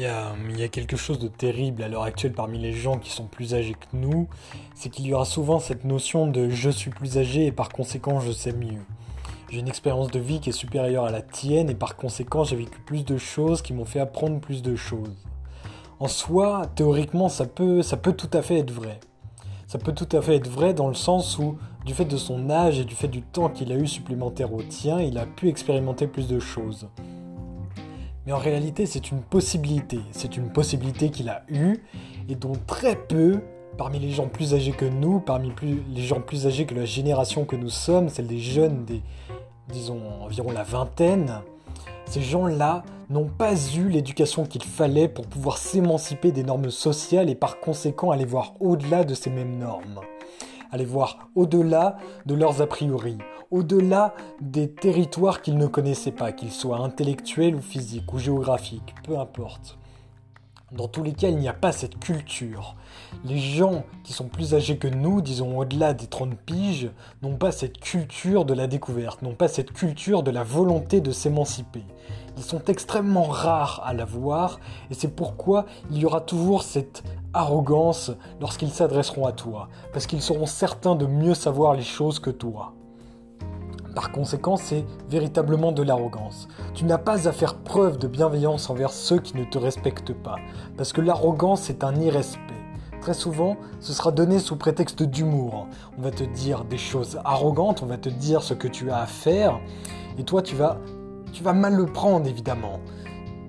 Il y, a, quelque chose de terrible à l'heure actuelle parmi les gens qui sont plus âgés que nous, c'est qu'il y aura souvent cette notion de je suis plus âgé et par conséquent je sais mieux. J'ai une expérience de vie qui est supérieure à la tienne et par conséquent j'ai vécu plus de choses qui m'ont fait apprendre plus de choses. En soi, théoriquement, ça peut tout à fait être vrai. Ça peut tout à fait être vrai dans le sens où, du fait de son âge et du fait du temps qu'il a eu supplémentaire au tien, il a pu expérimenter plus de choses. Mais en réalité, c'est une possibilité. C'est une possibilité qu'il a eue et dont très peu, parmi les gens plus âgés que nous, parmi les gens plus âgés que la génération que nous sommes, celle des jeunes, des, disons environ la vingtaine, ces gens-là n'ont pas eu l'éducation qu'il fallait pour pouvoir s'émanciper des normes sociales et par conséquent aller voir au-delà de ces mêmes normes. Aller voir au-delà de leurs a priori, au-delà des territoires qu'ils ne connaissaient pas, qu'ils soient intellectuels ou physiques ou géographiques, peu importe. Dans tous les cas, il n'y a pas cette culture. Les gens qui sont plus âgés que nous, disons au-delà des 30 piges, n'ont pas cette culture de la découverte, n'ont pas cette culture de la volonté de s'émanciper. Ils sont extrêmement rares à l'avoir, et c'est pourquoi il y aura toujours cette arrogance lorsqu'ils s'adresseront à toi, parce qu'ils seront certains de mieux savoir les choses que toi. Par conséquent, c'est véritablement de l'arrogance. Tu n'as pas à faire preuve de bienveillance envers ceux qui ne te respectent pas, parce que l'arrogance est un irrespect. Très souvent, ce sera donné sous prétexte d'humour. On va te dire des choses arrogantes, on va te dire ce que tu as à faire, et toi tu vas, tu vas mal le prendre évidemment.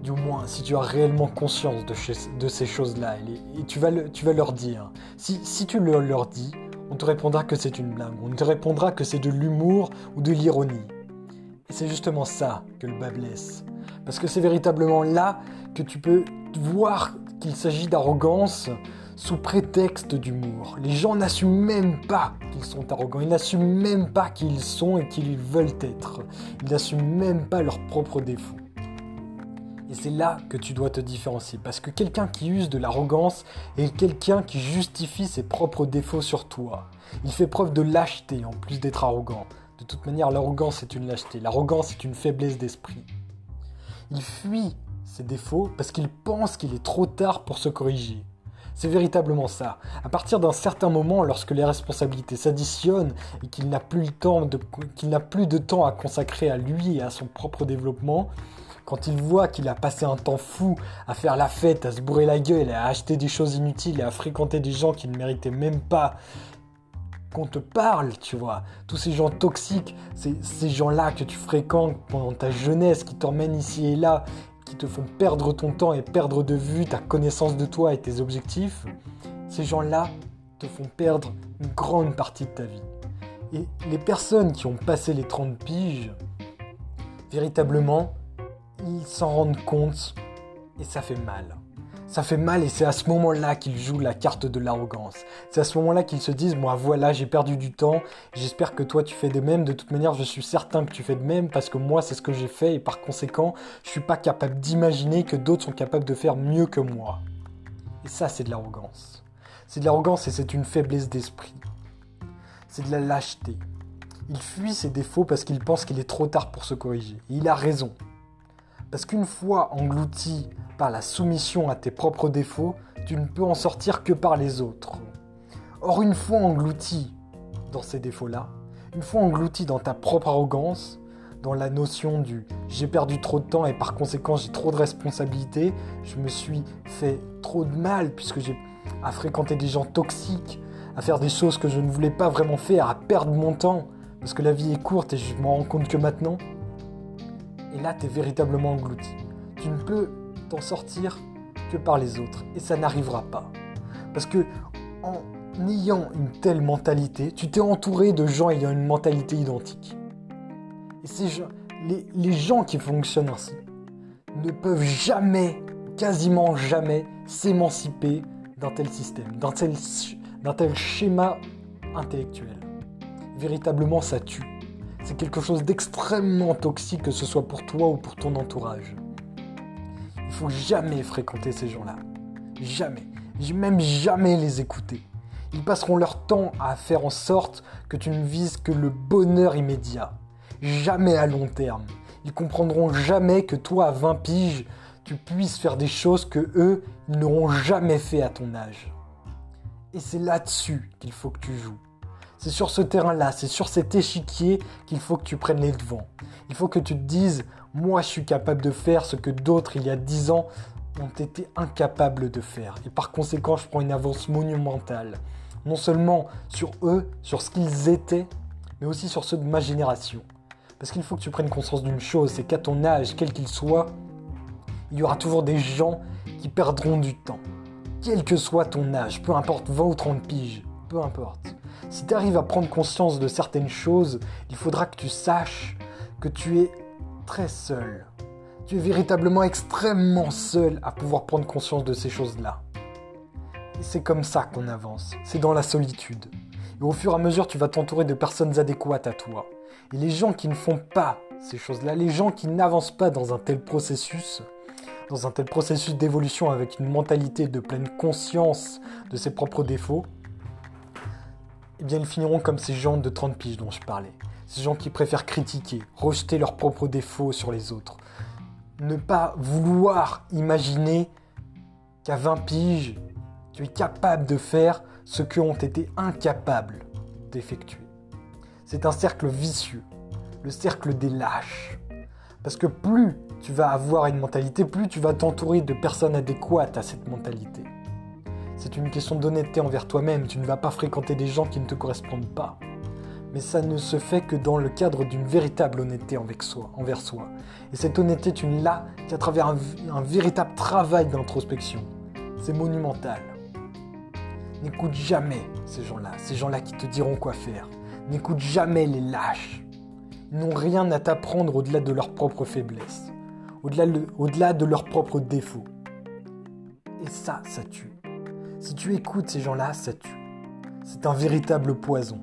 Du moins, si tu as réellement conscience de, ces choses-là, et, tu, vas leur dire. Si, si tu le, leur dis, on te répondra que c'est une blague, on te répondra que c'est de l'humour ou de l'ironie. Et c'est justement ça que le bas blesse. Parce que c'est véritablement là que tu peux voir qu'il s'agit d'arrogance sous prétexte d'humour. Les gens n'assument même pas qu'ils sont arrogants, ils n'assument même pas qu'ils sont et qu'ils veulent être. Ils n'assument même pas leurs propres défauts. Et c'est là que tu dois te différencier. Parce que quelqu'un qui use de l'arrogance est quelqu'un qui justifie ses propres défauts sur toi. Il fait preuve de lâcheté en plus d'être arrogant. De toute manière, l'arrogance est une lâcheté. L'arrogance est une faiblesse d'esprit. Il fuit ses défauts parce qu'il pense qu'il est trop tard pour se corriger. C'est véritablement ça. À partir d'un certain moment, lorsque les responsabilités s'additionnent et qu'il n'a plus, qu'il n'a plus de temps à consacrer à lui et à son propre développement, quand il voit qu'il a passé un temps fou à faire la fête, à se bourrer la gueule, à acheter des choses inutiles et à fréquenter des gens qui ne méritaient même pas qu'on te parle, tu vois. Tous ces gens toxiques, ces gens-là que tu fréquentes pendant ta jeunesse, qui t'emmènent ici et là, qui te font perdre ton temps et perdre de vue ta connaissance de toi et tes objectifs, ces gens-là te font perdre une grande partie de ta vie. Et les personnes qui ont passé les 30 piges, véritablement, ils s'en rendent compte et ça fait mal. Ça fait mal et c'est à ce moment-là qu'ils jouent la carte de l'arrogance. C'est à ce moment-là qu'ils se disent, moi voilà, j'ai perdu du temps, j'espère que toi tu fais de même, de toute manière je suis certain que tu fais de même parce que moi c'est ce que j'ai fait et par conséquent je suis pas capable d'imaginer que d'autres sont capables de faire mieux que moi. Et ça c'est de l'arrogance. C'est de l'arrogance et c'est une faiblesse d'esprit. C'est de la lâcheté. Il fuit ses défauts parce qu'il pense qu'il est trop tard pour se corriger. Et il a raison. Parce qu'une fois englouti par la soumission à tes propres défauts, tu ne peux en sortir que par les autres. Or, une fois englouti dans ces défauts-là, une fois englouti dans ta propre arrogance, dans la notion du j'ai perdu trop de temps et par conséquent j'ai trop de responsabilités, je me suis fait trop de mal puisque j'ai à fréquenter des gens toxiques, à faire des choses que je ne voulais pas vraiment faire, à perdre mon temps, parce que la vie est courte et je m'en rends compte que maintenant, et là, tu es véritablement englouti. Tu ne peux t'en sortir que par les autres. Et ça n'arrivera pas. Parce que en ayant une telle mentalité, tu t'es entouré de gens ayant une mentalité identique. Et ces gens, les, gens qui fonctionnent ainsi ne peuvent jamais, quasiment jamais, s'émanciper d'un tel système, d'un tel, d'un tel schéma intellectuel. Véritablement, ça tue c'est quelque chose d'extrêmement toxique, que ce soit pour toi ou pour ton entourage. Il faut jamais fréquenter ces gens-là. Jamais. Même jamais les écouter. Ils passeront leur temps à faire en sorte que tu ne vises que le bonheur immédiat. Jamais à long terme. Ils comprendront jamais que toi, à 20 piges, tu puisses faire des choses que eux n'auront jamais fait à ton âge. Et c'est là-dessus qu'il faut que tu joues. C'est sur ce terrain-là, c'est sur cet échiquier qu'il faut que tu prennes les devants. Il faut que tu te dises, moi je suis capable de faire ce que d'autres il y a dix ans ont été incapables de faire. Et par conséquent, je prends une avance monumentale. Non seulement sur eux, sur ce qu'ils étaient, mais aussi sur ceux de ma génération. Parce qu'il faut que tu prennes conscience d'une chose, c'est qu'à ton âge, quel qu'il soit, il y aura toujours des gens qui perdront du temps. Quel que soit ton âge, peu importe 20 ou 30 piges, peu importe. Si tu arrives à prendre conscience de certaines choses, il faudra que tu saches que tu es très seul. Tu es véritablement extrêmement seul à pouvoir prendre conscience de ces choses-là. Et c'est comme ça qu'on avance, c'est dans la solitude. Et au fur et à mesure, tu vas t'entourer de personnes adéquates à toi. Et les gens qui ne font pas ces choses-là, les gens qui n'avancent pas dans un tel processus, dans un tel processus d'évolution avec une mentalité de pleine conscience de ses propres défauts, eh bien ils finiront comme ces gens de 30 piges dont je parlais. Ces gens qui préfèrent critiquer, rejeter leurs propres défauts sur les autres. Ne pas vouloir imaginer qu'à 20 piges, tu es capable de faire ce qu'eux ont été incapables d'effectuer. C'est un cercle vicieux, le cercle des lâches. Parce que plus tu vas avoir une mentalité, plus tu vas t'entourer de personnes adéquates à cette mentalité. C'est une question d'honnêteté envers toi-même, tu ne vas pas fréquenter des gens qui ne te correspondent pas. Mais ça ne se fait que dans le cadre d'une véritable honnêteté envers soi. Et cette honnêteté, tu ne l'as qu'à travers un, véritable travail d'introspection. C'est monumental. N'écoute jamais ces gens-là, ces gens-là qui te diront quoi faire. N'écoute jamais les lâches. Ils n'ont rien à t'apprendre au-delà de leurs propres faiblesses, au-delà au de leurs propres défauts. Et ça, ça tue. Si tu écoutes ces gens-là, ça tue. C'est un véritable poison.